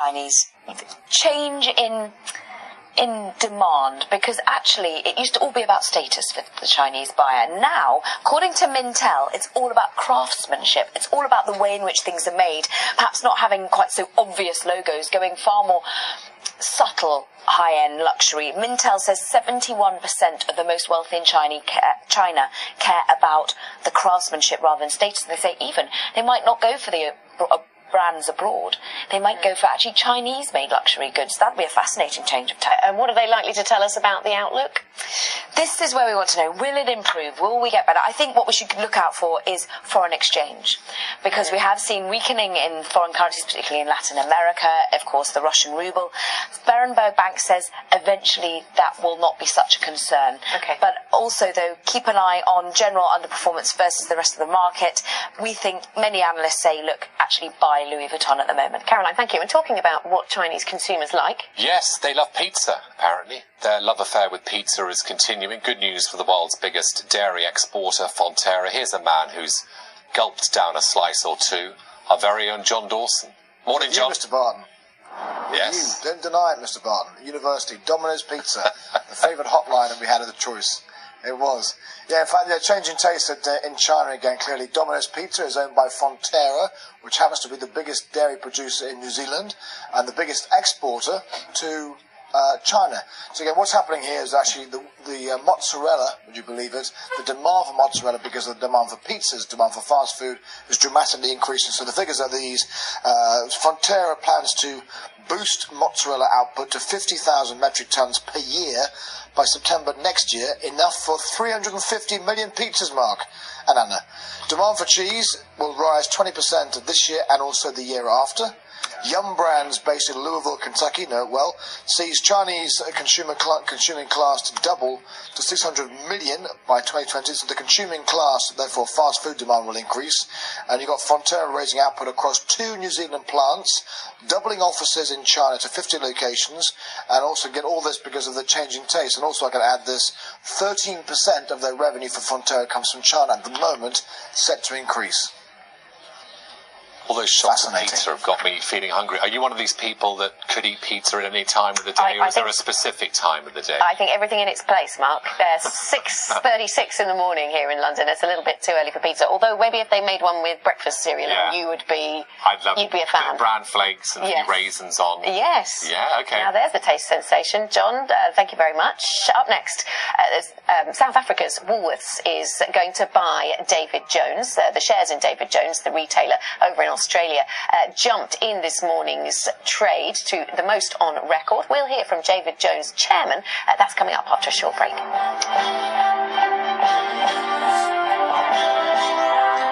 Chinese change in in demand because actually it used to all be about status for the Chinese buyer. Now, according to Mintel, it's all about craftsmanship. It's all about the way in which things are made. Perhaps not having quite so obvious logos, going far more subtle high-end luxury. Mintel says 71% of the most wealthy in China care, China care about the craftsmanship rather than status. They say even they might not go for the uh, brands abroad. They might go for actually Chinese made luxury goods. That'd be a fascinating change of tack. And what are they likely to tell us about the outlook? This is where we want to know will it improve? Will we get better? I think what we should look out for is foreign exchange because we have seen weakening in foreign currencies, particularly in Latin America, of course, the Russian ruble. Berenberg Bank says eventually that will not be such a concern. Okay. But also, though, keep an eye on general underperformance versus the rest of the market. We think many analysts say, look, actually buy Louis Vuitton at the moment. Caroline, thank you. And talking about what Chinese consumers like. Yes, they love pizza, apparently. Their love affair with pizza is continuing. Good news for the world's biggest dairy exporter, Fonterra. Here's a man who's gulped down a slice or two. Our very own John Dawson. Morning, John. You. Mr. Barton. Yes. You, don't deny it, Mr. Barton. University, Domino's Pizza, the favourite hotline that we had of the choice. It was. Yeah, in fact, yeah, changing taste at, uh, in China again, clearly. Domino's Pizza is owned by Fonterra, which happens to be the biggest dairy producer in New Zealand and the biggest exporter to uh, China. So again, what's happening here is actually the, the uh, mozzarella, would you believe it? The demand for mozzarella because of the demand for pizzas, demand for fast food is dramatically increasing. So the figures are these. Uh, Fonterra plans to boost mozzarella output to 50,000 metric tons per year by September next year, enough for 350 million pizzas, Mark and Anna. Demand for cheese will rise 20% this year and also the year after. Yum Brands, based in Louisville, Kentucky, know well, sees Chinese consumer cl- consuming class to double to 600 million by 2020. So the consuming class, therefore, fast food demand will increase. And you've got Fonterra raising output across two New Zealand plants, doubling offices in China to 50 locations, and also get all this because of the changing taste. And also, I can add this: 13% of their revenue for Fonterra comes from China at the moment, set to increase. All those shots of pizza have got me feeling hungry. Are you one of these people that could eat pizza at any time of the day, I- or I is there a specific time of the day? I think everything in its place, Mark. There's 6.36 in the morning here in London. It's a little bit too early for pizza. Although maybe if they made one with breakfast cereal, Yeah. you would be, I'd love you'd be a bit of fan. bran flakes and Yes. raisins on. Yes. Yeah, okay. Now there's the taste sensation. John, uh, thank you very much. Up next, uh, um, South Africa's Woolworths is going to buy David Jones. Uh, the shares in David Jones, the retailer over in Australia, uh, jumped in this morning's trade to the most on record. We'll hear from David Jones, chairman. Uh, that's coming up after a short break.